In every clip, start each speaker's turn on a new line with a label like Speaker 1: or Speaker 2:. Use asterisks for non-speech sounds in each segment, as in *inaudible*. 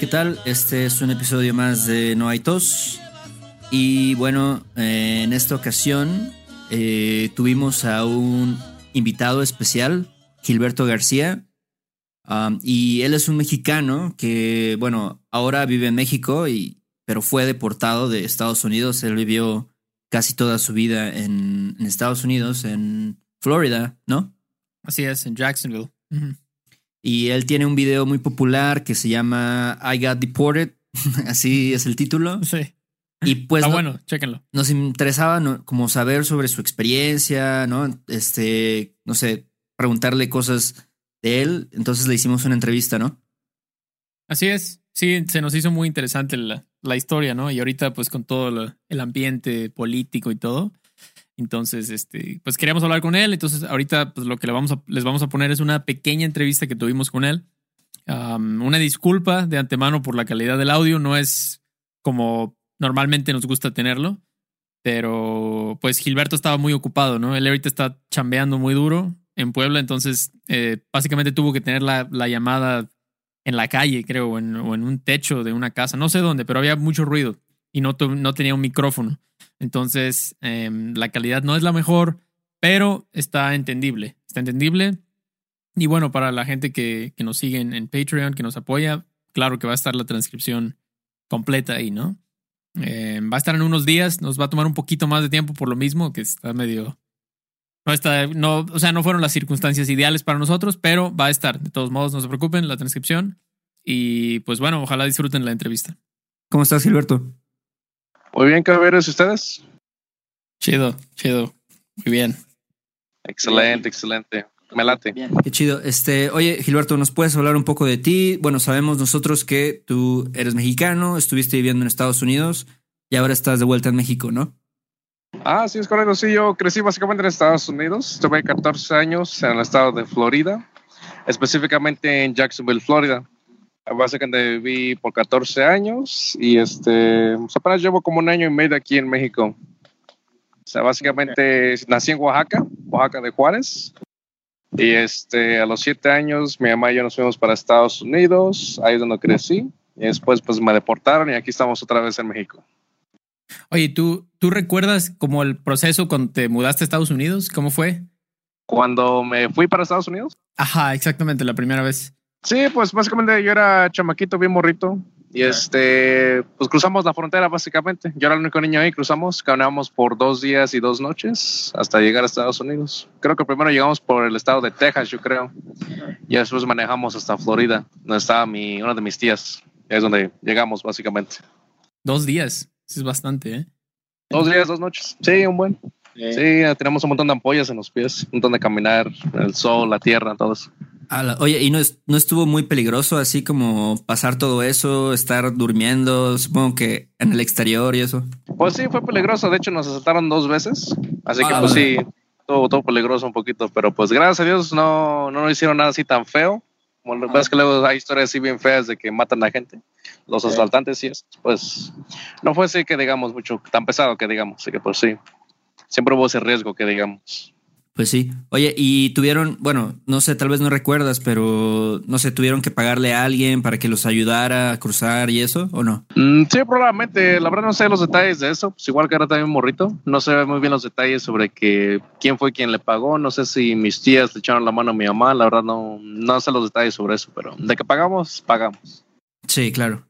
Speaker 1: ¿qué tal? Este es un episodio más de No hay tos. Y bueno, eh, en esta ocasión eh, tuvimos a un invitado especial, Gilberto García. Um, y él es un mexicano que, bueno, ahora vive en México, y, pero fue deportado de Estados Unidos. Él vivió casi toda su vida en, en Estados Unidos, en Florida, ¿no?
Speaker 2: Así es, en Jacksonville.
Speaker 1: Y él tiene un video muy popular que se llama I Got Deported, *laughs* así es el título.
Speaker 2: Sí.
Speaker 1: Y pues
Speaker 2: Ah,
Speaker 1: no-
Speaker 2: bueno, chéquenlo.
Speaker 1: nos interesaba ¿no? como saber sobre su experiencia, ¿no? Este, no sé, preguntarle cosas de él. Entonces le hicimos una entrevista, ¿no?
Speaker 2: Así es. Sí, se nos hizo muy interesante la, la historia, ¿no? Y ahorita, pues, con todo lo- el ambiente político y todo. Entonces, este, pues queríamos hablar con él. Entonces, ahorita, pues lo que le vamos les vamos a poner es una pequeña entrevista que tuvimos con él. Um, una disculpa de antemano por la calidad del audio. No es como normalmente nos gusta tenerlo. Pero, pues, Gilberto estaba muy ocupado, ¿no? Él ahorita está chambeando muy duro en Puebla. Entonces, eh, básicamente tuvo que tener la, la llamada en la calle, creo, o en, o en un techo de una casa, no sé dónde, pero había mucho ruido y no, no tenía un micrófono. Entonces, em, la calidad no es la mejor, pero está entendible, está entendible. Y bueno, para la gente que, que nos sigue en, Patreon, que nos apoya, claro que va a estar la transcripción completa ahí, ¿no? Em, va a estar en unos días, nos va a tomar un poquito más de tiempo por lo mismo, que está medio... No está, no, o sea, no fueron las circunstancias ideales para nosotros, pero va a estar. De todos modos, no se preocupen, la transcripción. Y pues bueno, ojalá disfruten la entrevista.
Speaker 1: ¿Cómo estás, Gilberto?
Speaker 3: Muy bien, caballeros, ¿y ustedes?
Speaker 2: Chido, chido. Muy bien.
Speaker 3: Excelente, excelente. Me late.
Speaker 1: Qué chido. Este, oye, Gilberto, ¿nos puedes hablar un poco de ti? Bueno, sabemos nosotros que tú eres mexicano, estuviste viviendo en Estados Unidos y ahora estás de vuelta en México, ¿no?
Speaker 3: Ah, sí, es correcto. Sí, yo crecí básicamente en Estados Unidos. Tuve 14 años en el estado de Florida, específicamente en Jacksonville, Florida. Básicamente viví por 14 años y este, pues apenas llevo como un año y medio aquí en México. O sea, básicamente nací en Oaxaca, Oaxaca de Juárez. Y este, a los 7 años mi mamá y yo nos fuimos para Estados Unidos, ahí es donde crecí. Y después pues me deportaron y aquí estamos otra vez en México.
Speaker 2: Oye, ¿tú, ¿tú recuerdas como el proceso cuando te mudaste a Estados Unidos? ¿Cómo fue?
Speaker 3: Cuando me fui para Estados Unidos,
Speaker 2: Ajá, exactamente, la primera vez.
Speaker 3: Sí, pues básicamente yo era chamaquito, bien morrito. Y este, pues cruzamos la frontera básicamente. Yo era el único niño ahí, cruzamos, caminamos por dos días y dos noches hasta llegar a Estados Unidos. Creo que primero llegamos por el estado de Texas, yo creo. Y después manejamos hasta Florida, donde estaba mi, una de mis tías. Es donde llegamos básicamente.
Speaker 2: Dos días. Eso es bastante, ¿eh?
Speaker 3: Dos días, dos noches. Sí, un buen. Sí, tenemos un montón de ampollas en los pies, un montón de caminar, el sol, la tierra, todo eso.
Speaker 1: Oye, ¿y no, es- no estuvo muy peligroso así como pasar todo eso, estar durmiendo, supongo que en el exterior y eso?
Speaker 3: Pues sí, fue peligroso. De hecho, nos asaltaron dos veces. Así que,
Speaker 1: Ah,
Speaker 3: pues
Speaker 1: vale.
Speaker 3: sí, todo, todo peligroso un poquito. Pero pues gracias a Dios no, no nos hicieron nada así tan feo. Como lo ves que luego hay historias así bien feas de que matan a gente. Los asaltantes y eso. Pues no fue así que digamos mucho, tan pesado que digamos. Así que pues sí. Siempre hubo ese riesgo que digamos.
Speaker 1: Pues sí. Oye, y tuvieron, bueno, no sé, tal vez no recuerdas, pero no sé, tuvieron que pagarle a alguien para que los ayudara a cruzar y eso, ¿o no?
Speaker 3: Mm, sí, probablemente. La verdad no sé los detalles de eso. Pues igual que era también morrito. No sé muy bien los detalles sobre que quién fue quien le pagó. No sé si mis tías le echaron la mano a mi mamá. La verdad no, no sé los detalles sobre eso. Pero de que pagamos, pagamos.
Speaker 1: Sí, claro.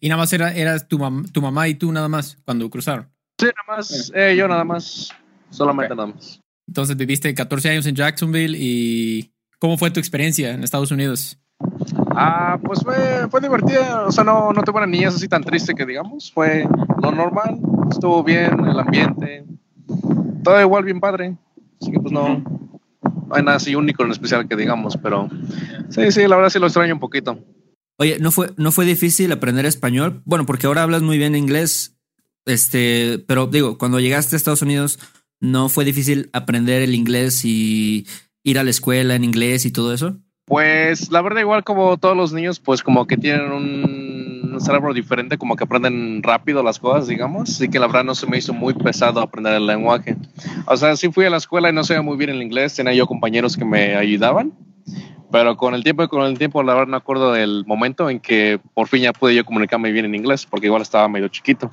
Speaker 2: Y nada más era, eras tu, mam- tu mamá y tú nada más cuando cruzaron.
Speaker 3: Sí, nada más. Eh, yo nada más. Solamente nada más.
Speaker 2: Entonces viviste 14 años en Jacksonville y ¿cómo fue tu experiencia en Estados Unidos?
Speaker 3: Ah, pues fue, fue divertida. O sea, no, no tuve una niñez así tan triste que digamos. Fue lo normal. Estuvo bien el ambiente. Todo igual bien padre. Así que pues no, no hay nada así único en especial que digamos. Pero sí, sí, la verdad sí lo extraño un poquito.
Speaker 1: Oye, ¿no fue, ¿no fue difícil aprender español? Bueno, porque ahora hablas muy bien inglés, este, pero digo, cuando llegaste a Estados Unidos, ¿no fue difícil aprender el inglés y ir a la escuela en inglés y todo eso?
Speaker 3: Pues la verdad, igual como todos los niños, pues como que tienen un cerebro diferente, como que aprenden rápido las cosas, digamos. Así que la verdad no se me hizo muy pesado aprender el lenguaje. O sea, sí fui a la escuela y no sabía muy bien el inglés, tenía yo compañeros que me ayudaban. Pero con el tiempo y con el tiempo, la verdad no acuerdo del momento en que por fin ya pude yo comunicarme bien en inglés, porque igual estaba medio chiquito.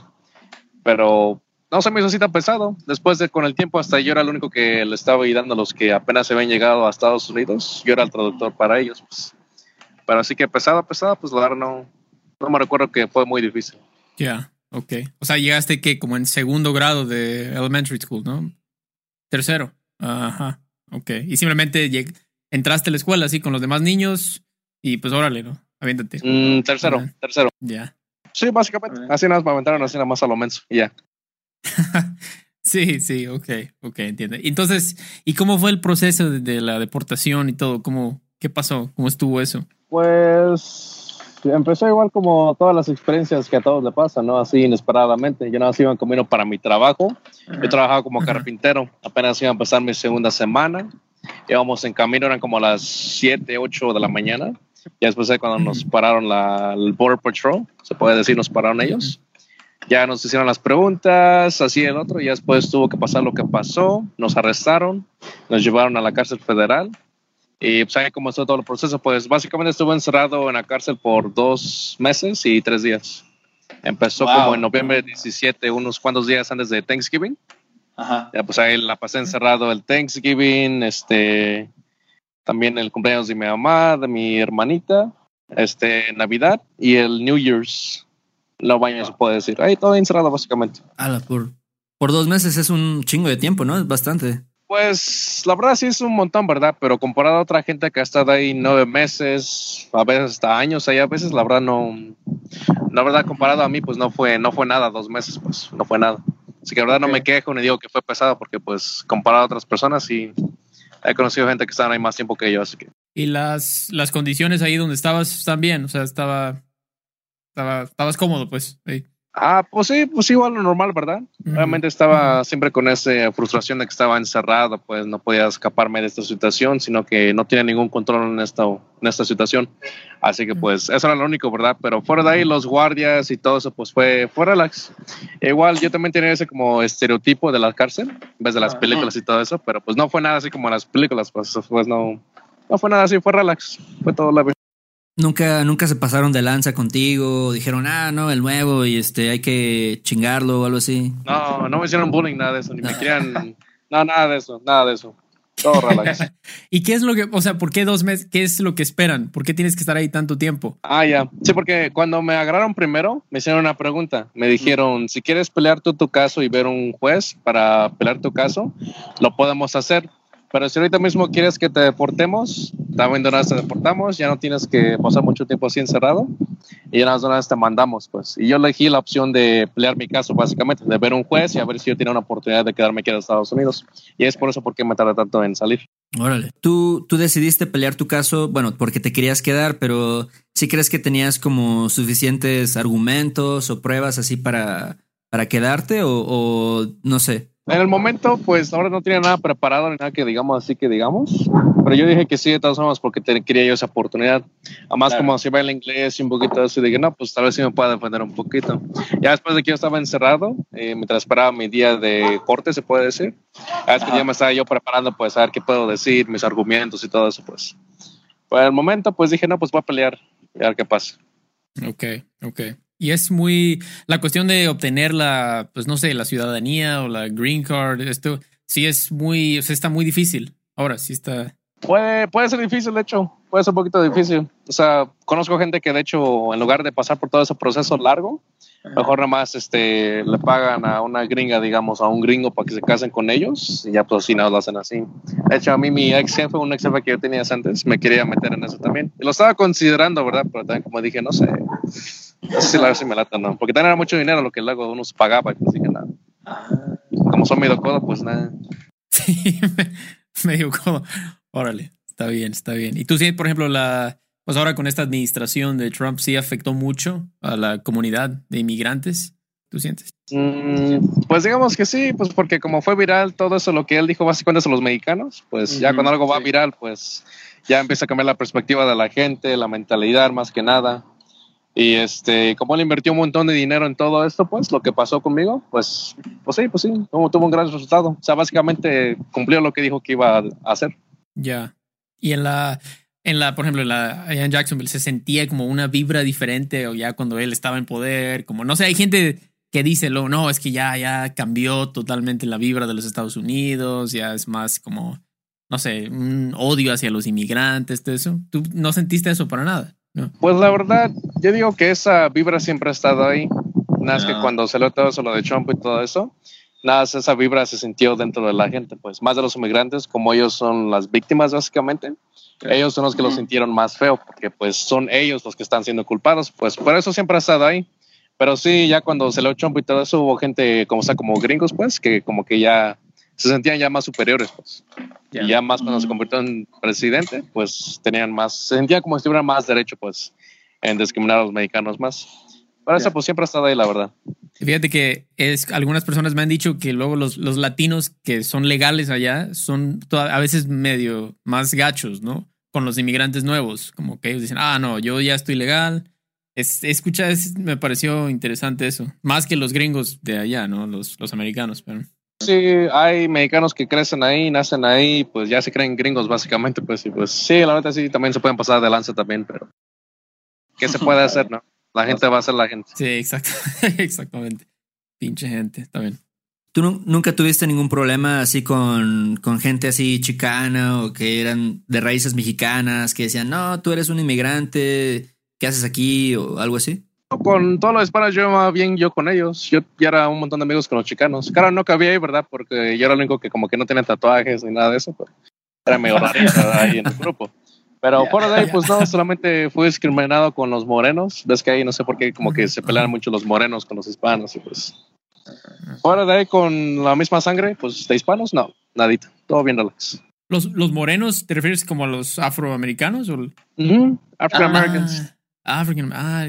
Speaker 3: Pero no se me hizo así tan pesado. Después de con el tiempo, hasta yo era el único que le estaba ayudando a los que apenas se habían llegado a Estados Unidos. Yo era el traductor para ellos. Pues. Pero así que pesado, pesado, pues la verdad no, no me recuerdo que fue muy difícil.
Speaker 2: Ya, ok. O sea, llegaste que como en segundo grado de elementary school, ¿no? Tercero. Ajá, ok. Y simplemente entraste a la escuela así con los demás niños y pues órale, ¿no? Aviéntate.
Speaker 3: Mm, tercero, tercero.
Speaker 2: Ya.
Speaker 3: Sí, básicamente. Así nada más me aventaron así nada más a lo menso ya. *laughs*
Speaker 2: sí, sí, ok, ok, entiendo. Entonces, ¿y cómo fue el proceso de, la deportación y todo? ¿Cómo, ¿Qué pasó? ¿Cómo estuvo eso?
Speaker 3: Pues empezó igual como todas las experiencias que a todos le pasan, ¿no? Así inesperadamente. Yo nada más iba en camino para mi trabajo. Yo trabajaba como carpintero. Apenas iba a empezar mi segunda semana. Íbamos en camino, eran como las 7, 8 de la mañana. Y después de cuando nos pararon la, el Border Patrol, se puede decir, nos pararon ellos ya nos hicieron las preguntas, así el otro, y después tuvo que pasar lo que pasó, nos arrestaron, nos llevaron a la cárcel federal. Y pues ahí comenzó todo el proceso, pues básicamente estuve encerrado en la cárcel por dos meses y tres días. Empezó como en noviembre 17, unos cuantos días antes de Thanksgiving. Ajá. Ya pues ahí la pasé encerrado el Thanksgiving, este, también el cumpleaños de mi mamá, de mi hermanita, este, Navidad y el New Year's lo baño, se puede decir. Ahí todo encerrado, básicamente.
Speaker 1: por, por dos meses es un chingo de tiempo, ¿no? Es bastante.
Speaker 3: Pues la verdad sí es un montón, ¿verdad? Pero comparado a otra gente que ha estado ahí nueve meses, a veces hasta años, ahí a veces la verdad no, la verdad comparado a mí, pues no fue, no fue nada, dos meses, pues no fue nada. Así que la verdad no me quejo ni digo que fue pesado, porque pues comparado a otras personas sí he conocido gente que estaban ahí más tiempo que yo, así que.
Speaker 2: ¿Y las, las condiciones ahí donde estabas están bien? O sea, estaba estaba, estabas cómodo, pues.
Speaker 3: Ah, pues sí, pues igual lo normal, ¿verdad? Realmente estaba siempre con esa frustración de que estaba encerrado, pues no podía escaparme de esta situación, sino que no tenía ningún control en esta, en esta situación. Así que pues eso era lo único, ¿verdad? Pero fuera de ahí, los guardias y todo eso, pues fue, fue relax. igual yo también tenía ese como estereotipo de la cárcel, en vez de las películas y todo eso, pero pues no fue nada así como las películas, pues, pues no, no fue nada así, fue relax, fue todo la
Speaker 1: Nunca, nunca se pasaron de lanza contigo, dijeron, ah, no, el nuevo y este hay que chingarlo o algo así.
Speaker 3: No, no me hicieron bullying, nada de eso, ni me querían, no, nada de eso, nada de eso. Todo *laughs* relax.
Speaker 2: ¿Y qué es lo que, o sea, por qué dos meses, qué es lo que esperan? ¿Por qué tienes que estar ahí tanto tiempo?
Speaker 3: Ah, ya. Sí, porque cuando me agarraron primero, me hicieron una pregunta. Me dijeron, si quieres pelear tú tu caso y ver un juez para pelear tu caso, lo podemos hacer pero si ahorita mismo quieres que te deportemos, también de una vez te deportamos, ya no tienes que pasar mucho tiempo así encerrado y ya de una vez te mandamos, pues. Y yo elegí la opción de pelear mi caso, básicamente, de ver un juez y a ver si yo tenía una oportunidad de quedarme aquí en Estados Unidos. Y es por eso porque me tardé tanto en salir.
Speaker 1: Órale. Tú, tú decidiste pelear tu caso, bueno, porque te querías quedar, pero ¿sí crees que tenías como suficientes argumentos o pruebas así para, para quedarte o, o no sé?
Speaker 3: En el momento, pues ahora no tenía nada preparado ni nada que digamos así que digamos, pero yo dije que sí de todas formas porque quería yo esa oportunidad. Además, como se va el inglés y un poquito de eso, dije, no, pues tal vez sí me pueda defender un poquito. Ya después de que yo estaba encerrado, eh, mientras esperaba mi día de corte, se puede decir, es que ya me estaba yo preparando, pues a ver qué puedo decir, mis argumentos y todo eso, pues. Por el momento, pues dije, no, pues voy a pelear y a ver qué pasa.
Speaker 2: Ok, ok. Y es muy la cuestión de obtener la, pues no sé, la ciudadanía o la green card. Esto sí es muy, o sea, está muy difícil. Ahora sí está.
Speaker 3: Puede, puede ser difícil, de hecho, puede ser un poquito difícil. O sea, conozco gente que de hecho, en lugar de pasar por todo ese proceso largo, mejor nada más este, le pagan a una gringa, digamos, a un gringo para que se casen con ellos y ya pues si no lo hacen así. De hecho, a mí mi ex jefe, un ex jefe que yo tenía antes, me quería meter en eso también. Y lo estaba considerando, ¿verdad? Pero también como dije, no sé, si la si me lata, ¿no? Porque también era mucho dinero lo que luego uno se pagaba pues dije, nada. Como son medio codo, pues nada. *laughs*
Speaker 2: Sí, medio codo. Órale, está bien, está bien. ¿Y tú sí, por ejemplo, la pues ahora con esta administración de Trump sí afectó mucho a la comunidad de inmigrantes. ¿Tú sientes?
Speaker 3: Mm, pues digamos que sí, pues porque como fue viral todo eso, lo que él dijo básicamente a los mexicanos, pues ya cuando algo va viral, pues ya empieza a cambiar la perspectiva de la gente, la mentalidad más que nada. Y este, como él invirtió un montón de dinero en todo esto, pues lo que pasó conmigo, pues, pues sí, pues sí, como tuvo un gran resultado. O sea, básicamente cumplió lo que dijo que iba a hacer.
Speaker 2: Ya. Y en la, en la, por ejemplo, en la, allá en Jacksonville se sentía como una vibra diferente o ya cuando él estaba en poder, como no sé, hay gente que dice, lo, no, es que ya, ya cambió totalmente la vibra de los Estados Unidos, ya es más como, no sé, un odio hacia los inmigrantes, todo eso. ¿Tú no sentiste eso para nada?
Speaker 3: Pues la verdad, yo digo que esa vibra siempre ha estado ahí. Nada más que cuando salió todo eso, lo de Trump y todo eso, nada, esa vibra se sintió dentro de la gente, pues más de los inmigrantes, como ellos son las víctimas básicamente, ellos son los que lo sintieron más feo, porque pues son ellos los que están siendo culpados, pues por eso siempre ha estado ahí. Pero sí, ya cuando salió Trump y todo eso, hubo gente como, sea, como gringos, pues, que como que ya se sentían ya más superiores, pues. Y ya más cuando se convirtió en presidente, pues tenían más, se sentía como si tuvieran más derecho, pues, en discriminar a los mexicanos más. Pero eso, pues, siempre ha estado ahí, la verdad.
Speaker 2: Fíjate que es, algunas personas me han dicho que luego los, los latinos que son legales allá son a veces medio más gachos, ¿no? Con los inmigrantes nuevos, como que ellos dicen, ah, no, yo ya estoy legal. Es, escucha, me pareció interesante eso. Más que los gringos de allá, ¿no? Los, los americanos, pero...
Speaker 3: Sí, hay mexicanos que crecen ahí, nacen ahí, pues ya se creen gringos básicamente, pues, y pues sí, la verdad sí, también se pueden pasar de lanza también, pero ¿qué se puede hacer, no? La gente va a ser la gente.
Speaker 2: Sí, exacto, *laughs* exactamente. Pinche gente, bien.
Speaker 1: ¿Tú nunca tuviste ningún problema así con, con, gente así chicana o que eran de raíces mexicanas que decían, no, tú eres un inmigrante, ¿qué haces aquí? o algo así?
Speaker 3: Con todos los hispanos yo iba bien yo con ellos. Yo ya era un montón de amigos con los chicanos. Claro, no cabía ahí, ¿verdad? Porque yo era el único que como que no tenía tatuajes ni nada de eso. era medio raro *laughs* ahí en el grupo. Pero fuera de ahí, pues no, *laughs* solamente fui discriminado con los morenos. Ves que ahí no sé por qué como que se pelean mucho los morenos con los hispanos y pues... Fuera de ahí con la misma sangre, pues de hispanos, no, nadita. Todo bien relax.
Speaker 2: ¿Los, los morenos te refieres como a los afroamericanos? O...
Speaker 3: Afro Americans.
Speaker 2: African. Ah,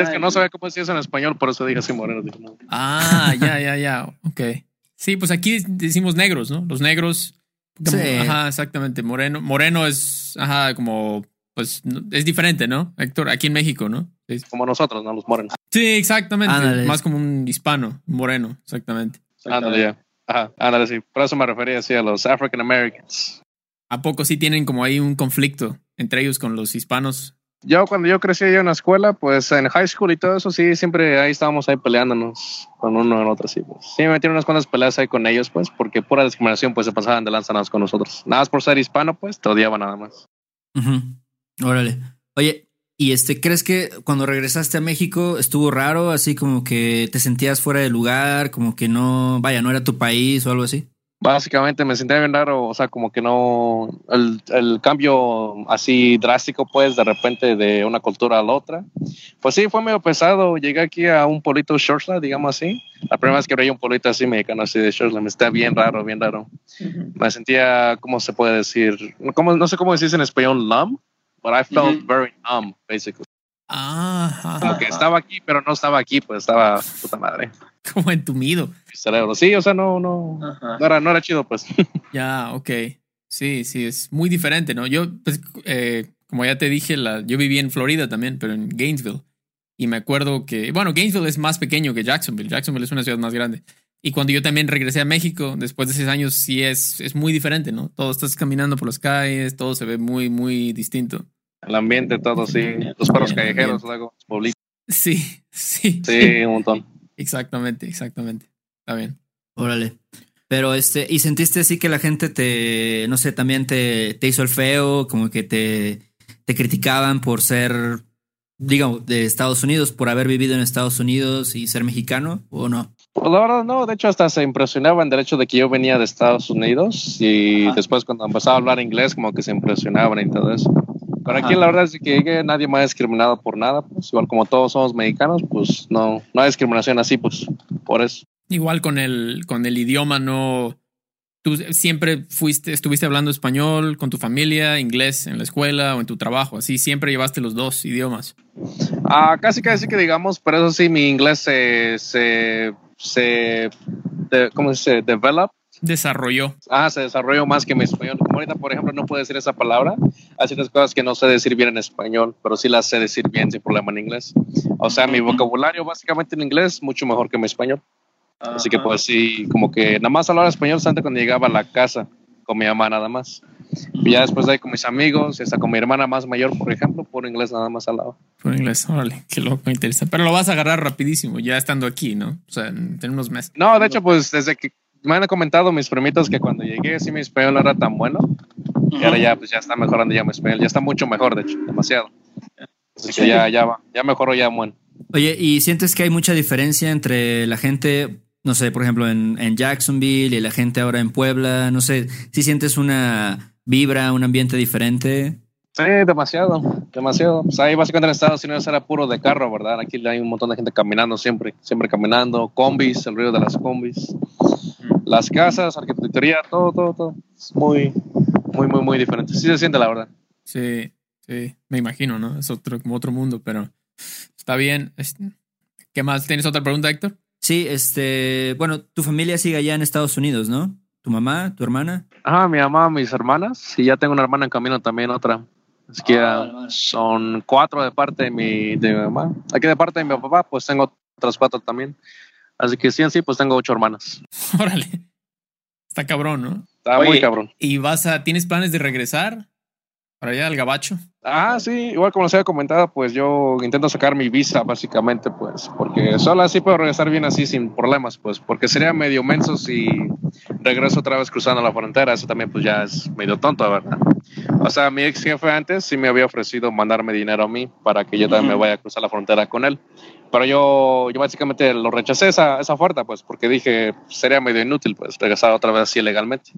Speaker 3: es que no sabía cómo decía eso en español, por eso dije así moreno.
Speaker 2: Ah, ya, ya, ya. Ok. Sí, pues aquí decimos negros, ¿no? Los negros. sí. Ajá, exactamente. Moreno. Moreno es, ajá, como, pues, es diferente, ¿no? Héctor, aquí en México, ¿no?
Speaker 3: Como nosotros, ¿no? Los morenos.
Speaker 2: Sí, exactamente. Más como un hispano, moreno, exactamente.
Speaker 3: Ándale, ya. Ajá, ándale, sí. Por eso me refería así a los African Americans.
Speaker 2: ¿A poco sí tienen como ahí un conflicto entre ellos con los hispanos?
Speaker 3: Yo cuando yo crecí en la escuela, pues en high school y todo eso, sí, siempre ahí estábamos ahí peleándonos con uno en otro, sí. Pues. Sí, me metieron unas cuantas peleas ahí con ellos, pues, porque pura discriminación, pues se pasaban de lanzanas con nosotros. Nada más por ser hispano, pues te odiaba nada más.
Speaker 1: Órale. Oye, ¿y este, crees que cuando regresaste a México estuvo raro, así como que te sentías fuera de lugar, como que no, vaya, no era tu país o algo así?
Speaker 3: Básicamente me sentía bien raro, o sea, como que no, el, el, cambio así drástico, pues, de repente de una cultura a la otra. Pues sí, fue medio pesado. Llegué aquí a un polito Shortsland, digamos así. La primera vez que veía un polito así mexicano, así de Shortsland, me está bien raro, bien raro. Me sentía, ¿cómo se puede decir? Como, no sé cómo decirse en español, numb, but I felt very numb, basically.
Speaker 2: Ah,
Speaker 3: como que estaba aquí, pero no estaba aquí, pues estaba puta madre. *laughs*
Speaker 2: Como entumido.
Speaker 3: cerebro. Sí, o sea, no, no, no era, no era chido, pues. *laughs*
Speaker 2: Ya, ok. Sí, sí, es muy diferente, ¿no? Yo, pues, eh, como ya te dije, la, yo viví en Florida también, pero en Gainesville. Y me acuerdo que, bueno, Gainesville es más pequeño que Jacksonville. Jacksonville es una ciudad más grande. Y cuando yo también regresé a México, después de seis años, sí es, es muy diferente, ¿no? Todo estás caminando por las calles, todo se ve muy, muy distinto.
Speaker 3: El ambiente, todo, sí. Los perros callejeros, luego,
Speaker 2: los Sí, *laughs* sí.
Speaker 3: Sí, un montón.
Speaker 2: Exactamente, exactamente. Está bien.
Speaker 1: Órale. Pero este, ¿y sentiste así que la gente te, no sé, también te, te hizo el feo, como que te, te criticaban por ser, digamos, de Estados Unidos, por haber vivido en Estados Unidos y ser mexicano, o no?
Speaker 3: Pues la verdad no, de hecho hasta se impresionaban del hecho de que yo venía de Estados Unidos y después cuando empezaba a hablar inglés como que se impresionaban y todo eso. Pero aquí la verdad es que nadie me ha discriminado por nada, pues igual como todos somos mexicanos, pues no, no hay discriminación así, pues por eso.
Speaker 2: Igual con el, con el idioma no, tú siempre fuiste, estuviste hablando español con tu familia, inglés en la escuela o en tu trabajo, así siempre llevaste los dos idiomas.
Speaker 3: Ah, casi casi que digamos, pero eso sí, mi inglés se, se, se de, ¿cómo se develop?
Speaker 2: Desarrolló.
Speaker 3: Ah, se desarrolló más que mi español. Como ahorita, por ejemplo, no puedo decir esa palabra. Hay ciertas cosas que no sé decir bien en español, pero sí las sé decir bien sin problema en inglés. O sea, mi vocabulario básicamente en inglés mucho mejor que mi español. Así que pues sí, como que nada más hablaba español antes cuando llegaba a la casa con mi mamá nada más. Y ya después de ahí con mis amigos, hasta con mi hermana más mayor, por ejemplo, por inglés nada más hablaba.
Speaker 2: Por inglés, órale, qué loco, interesa. Pero lo vas a agarrar rapidísimo, ya estando aquí, ¿no? O sea, en unos meses.
Speaker 3: No, de hecho, pues desde que me han comentado mis primitos que cuando llegué, sí, mi español no era tan bueno. Y ahora ya, pues ya está mejorando ya mi español. Ya está mucho mejor, de hecho, demasiado. Así que ya, ya va, ya mejoró ya bueno.
Speaker 1: Oye, ¿y sientes que hay mucha diferencia entre la gente, no sé, por ejemplo, en, en Jacksonville y la gente ahora en Puebla? No sé, si sientes una vibra, un ambiente diferente.
Speaker 3: Sí, demasiado, demasiado. Pues ahí básicamente en Estados Unidos era puro de carro, ¿verdad? Aquí hay un montón de gente caminando siempre, siempre caminando, combis, el ruido de las combis, las casas, arquitectura, todo, todo, todo. Es muy, muy, muy, muy diferente. Sí se siente, la verdad.
Speaker 2: Sí, sí, me imagino, ¿no? Es otro, como otro mundo, pero está bien. ¿Qué más? ¿Tienes otra pregunta, Héctor?
Speaker 1: Sí, este, bueno, tu familia sigue allá en Estados Unidos, ¿no? ¿Tu mamá, tu hermana?
Speaker 3: Ajá, mi mamá, mis hermanas, y ya tengo una hermana en camino también, otra. Así que ah, son cuatro de parte de mi, de mi mamá. Aquí de parte de mi papá, pues tengo otras cuatro también. Así que sí, en sí, pues tengo ocho hermanas. *laughs*
Speaker 2: Órale. Está cabrón, ¿no?
Speaker 3: Está Oye, muy cabrón.
Speaker 2: ¿Y vas a, tienes planes de regresar para allá al Gabacho?
Speaker 3: Ah, sí, igual como les había comentado, pues yo intento sacar mi visa, básicamente, pues, porque solo así puedo regresar bien así sin problemas, pues, porque sería medio menso si regreso otra vez cruzando la frontera, eso también pues ya es medio tonto, ¿verdad? O sea, mi ex jefe antes sí me había ofrecido mandarme dinero a mí para que yo también me vaya a cruzar la frontera con él, pero yo, yo básicamente lo rechacé esa, esa oferta, pues, porque dije, sería medio inútil, pues, regresar otra vez así legalmente.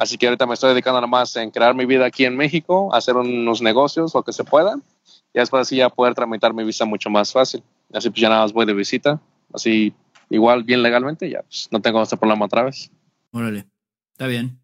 Speaker 3: Así que ahorita me estoy dedicando nada más en crear mi vida aquí en México, hacer unos negocios, lo que se pueda. Y después así ya poder tramitar mi visa mucho más fácil. Así pues ya nada más voy de visita. Así igual bien legalmente, ya pues no tengo este problema otra vez.
Speaker 1: Órale, está bien.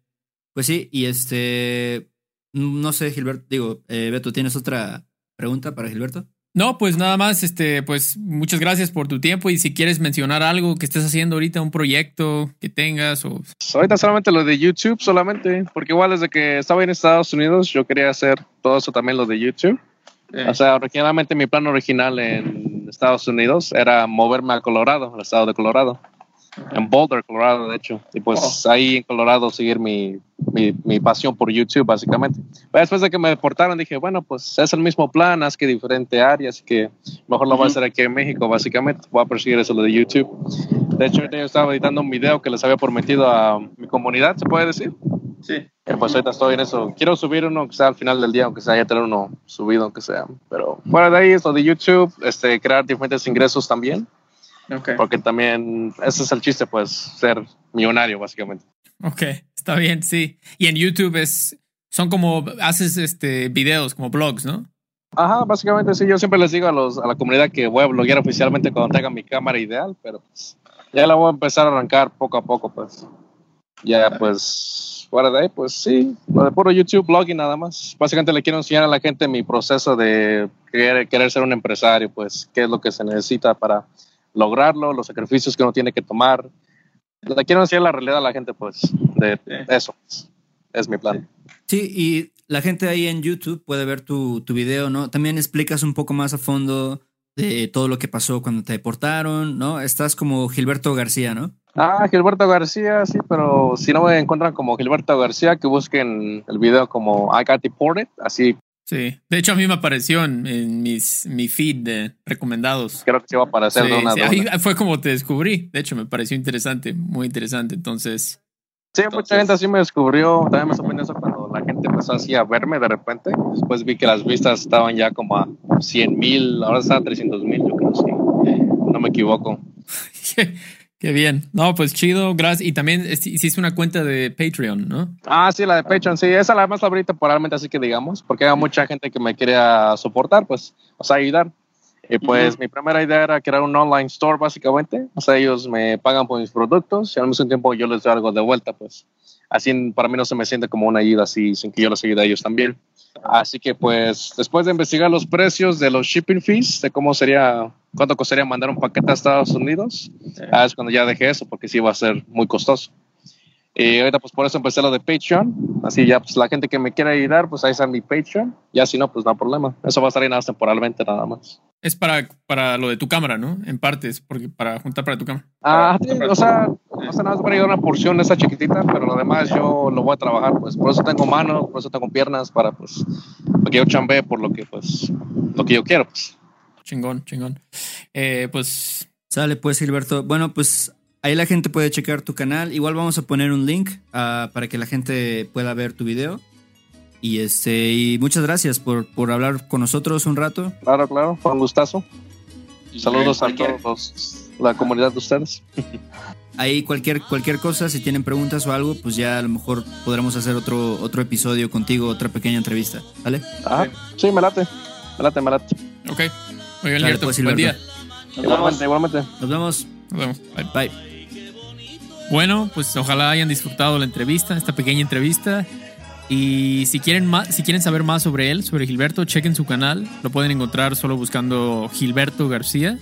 Speaker 1: Pues sí, y este, no sé, Gilberto, digo, eh, Beto, ¿tienes otra pregunta para Gilberto?
Speaker 2: No, pues nada más, este, pues muchas gracias por tu tiempo y si quieres mencionar algo que estés haciendo ahorita, un proyecto que tengas o...
Speaker 3: Ahorita solamente lo de YouTube, solamente, porque igual desde que estaba en Estados Unidos yo quería hacer todo eso también lo de YouTube. O sea, originalmente mi plan original en Estados Unidos era moverme a Colorado, al estado de Colorado en Boulder, Colorado, de hecho. Y pues oh. ahí en Colorado seguir mi, mi, mi, pasión por YouTube, básicamente. Pero después de que me deportaron, dije, bueno, pues es el mismo plan, haz que diferente área, así que mejor lo voy a hacer aquí en México, básicamente. Voy a perseguir eso de YouTube. De hecho, yo estaba editando un video que les había prometido a mi comunidad, ¿se puede decir?
Speaker 4: Sí.
Speaker 3: Y pues ahorita estoy en eso. Quiero subir uno que sea al final del día, aunque sea ya tener uno subido, aunque sea. Pero fuera de ahí, eso de YouTube, este, crear diferentes ingresos también.
Speaker 4: Okay.
Speaker 3: Porque también ese es el chiste, pues, ser millonario, básicamente.
Speaker 2: Ok, está bien, sí. Y en YouTube es, son como, haces este videos, como blogs, ¿no?
Speaker 3: Ajá, básicamente sí. Yo siempre les digo a, los, a la comunidad que voy a bloguear oficialmente cuando tenga mi cámara ideal, pero pues, ya la voy a empezar a arrancar poco a poco, pues. Ya, pues, fuera de ahí, pues sí, lo de puro YouTube, blog y nada más. Básicamente le quiero enseñar a la gente mi proceso de querer, querer ser un empresario, pues, qué es lo que se necesita para lograrlo, los sacrificios que uno tiene que tomar. Le quiero enseñar la realidad a la gente, pues, de eso. Es mi plan.
Speaker 1: Sí, y la gente ahí en YouTube puede ver tu, tu video, ¿no? También explicas un poco más a fondo de todo lo que pasó cuando te deportaron, ¿no? Estás como Gilberto García, ¿no?
Speaker 3: Ah, Gilberto García, sí, pero si no me encuentran como Gilberto García, que busquen el video como I Got Deported, así
Speaker 2: Sí, de hecho a mí me apareció en, en mis, mi feed de recomendados.
Speaker 3: Creo que se iba a aparecer
Speaker 2: sí,
Speaker 3: de una,
Speaker 2: sí,
Speaker 3: de
Speaker 2: ahí fue como te descubrí. De hecho, me pareció interesante, muy interesante. Entonces,
Speaker 3: Sí, mucha gente así me descubrió. También me sorprendió eso cuando la gente empezó así a verme de repente. Después vi que las vistas estaban ya como a 100 mil, ahora está a 300 mil, yo creo, sí. No me equivoco. *laughs*
Speaker 2: qué bien. No, pues chido, gracias. Y también hiciste una cuenta de Patreon, ¿no?
Speaker 3: Ah, sí, la de Patreon, sí. Esa la más ahorita temporalmente, así que digamos, porque hay mucha gente que me quería soportar, pues, o sea, ayudar. Y pues uh -huh. mi primera idea era crear un online store básicamente. O sea, ellos me pagan por mis productos y al mismo tiempo yo les doy algo de vuelta, pues. así para mí no se me siente como una ayuda así sin que yo los ayude a ellos también. Así que pues después de investigar los precios de los shipping fees, de cómo sería, cuánto costaría mandar un paquete a Estados Unidos, ah, es cuando ya dejé eso porque sí iba a ser muy costoso. Y ahorita pues por eso empecé lo de Patreon. Así ya pues la gente que me quiera ayudar, pues ahí está mi Patreon. Ya si no, pues no hay problema. Eso va a estar ahí nada temporalmente nada más.
Speaker 2: Es para, para lo de tu cámara, ¿no? En partes, porque para juntar para tu cámara.
Speaker 3: Ah, sí, o sea, no sé nada más para ayudar una porción de esa chiquitita, pero lo demás yo lo voy a trabajar, pues por eso tengo manos, por eso tengo piernas, para pues, para que yo chambee por lo que pues, lo que yo quiero, pues.
Speaker 2: Chingón, chingón. Eh, pues.
Speaker 1: Sale pues, Gilberto. Bueno, pues Ahí la gente puede checar tu canal. Igual vamos a poner un link uh, para que la gente pueda ver tu video. Y este y muchas gracias por, por hablar con nosotros un rato.
Speaker 3: Claro, claro, fue un gustazo. Saludos a todos la comunidad de ustedes. *laughs*
Speaker 1: Ahí cualquier, cualquier cosa, si tienen preguntas o algo, pues ya a lo mejor podremos hacer otro, otro episodio contigo, otra pequeña entrevista. ¿Vale?
Speaker 3: Ah, sí, me late. Me late, me late.
Speaker 2: Ok. Muy bien, pues, Buen día.
Speaker 3: Igualmente, igualmente.
Speaker 1: Nos vemos.
Speaker 2: Nos vemos.
Speaker 1: Bye. Bye.
Speaker 2: Bueno, pues ojalá hayan disfrutado la entrevista, esta pequeña entrevista. Y si quieren, más, si quieren saber más sobre él, sobre Gilberto, chequen su canal. Lo pueden encontrar solo buscando Gilberto García.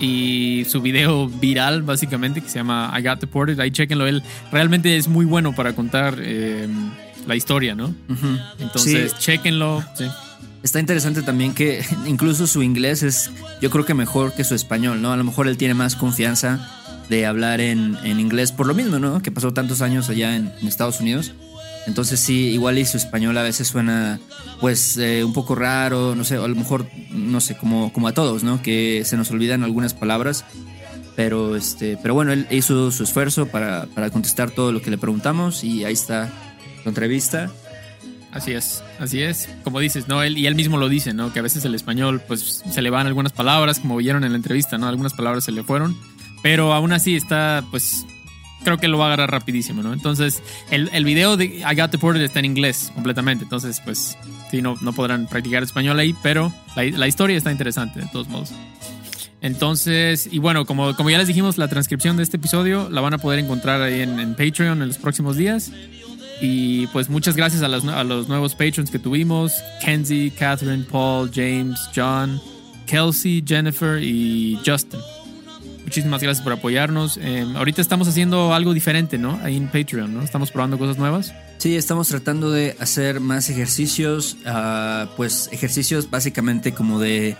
Speaker 2: Y su video viral, básicamente, que se llama I Got Deported. Ahí chequenlo. Él realmente es muy bueno para contar eh, la historia, ¿no? Entonces, chequenlo.
Speaker 1: Está interesante también que *laughs* incluso su inglés es, yo creo que mejor que su español, ¿no? A lo mejor él tiene más confianza de hablar en, inglés por lo mismo, ¿no? Que pasó tantos años allá en, Estados Unidos. Entonces sí, igual y su español a veces suena pues eh, un poco raro, no sé, a lo mejor, no sé, como, como a todos, ¿no? Que se nos olvidan algunas palabras. Pero, este, pero bueno, él hizo su esfuerzo para, para contestar todo lo que le preguntamos y ahí está la entrevista.
Speaker 2: Así es, así es. Como dices, ¿no? Él, y él mismo lo dice, ¿no? Que a veces el español, pues, se le van algunas palabras, como vieron en la entrevista, ¿no? Algunas palabras se le fueron. Pero aún así está, pues, creo que lo va a agarrar rapidísimo, ¿no? Entonces, el, el video de I Got Deported está en inglés completamente. Entonces, pues, sí, no, no podrán practicar español ahí, pero la, la historia está interesante, de todos modos. Entonces, y bueno, como, como ya les dijimos, la transcripción de este episodio la van a poder encontrar ahí en, en Patreon en los próximos días. Y pues muchas gracias a los, a los nuevos patrons que tuvimos: Kenzie, Catherine, Paul, James, John, Kelsey, Jennifer y Justin. Muchísimas gracias por apoyarnos. Eh, ahorita estamos haciendo algo diferente, ¿no? Ahí en Patreon, ¿no? Estamos probando cosas nuevas.
Speaker 1: Sí, estamos tratando de hacer más ejercicios, uh, pues ejercicios básicamente como de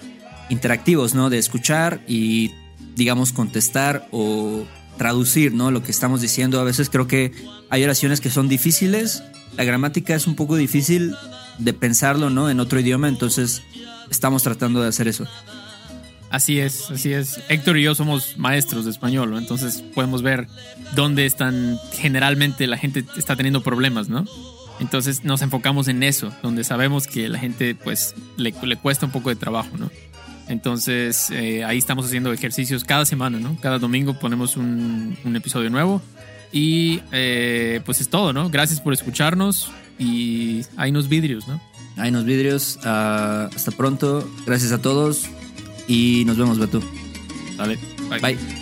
Speaker 1: interactivos, ¿no? De escuchar y, digamos, contestar o traducir, ¿no? Lo que estamos diciendo. A veces creo que hay oraciones que son difíciles. La gramática es un poco difícil de pensarlo, ¿no? En otro idioma, entonces estamos tratando de hacer eso.
Speaker 2: Así es, así es. Héctor y yo somos maestros de español. Entonces podemos ver dónde están, generalmente la gente está teniendo problemas, ¿no? Entonces nos enfocamos en eso, donde sabemos que la gente pues le, cuesta un poco de trabajo, ¿no? Entonces eh, ahí estamos haciendo ejercicios cada semana, ¿no? Cada domingo ponemos un, episodio nuevo y eh, pues es todo, ¿no? Gracias por escucharnos y hay unos vidrios, ¿no?
Speaker 1: Hay unos vidrios. Ah, hasta pronto. Gracias a todos. Y nos vemos, Beto.
Speaker 2: Dale.
Speaker 1: Bye. Bye.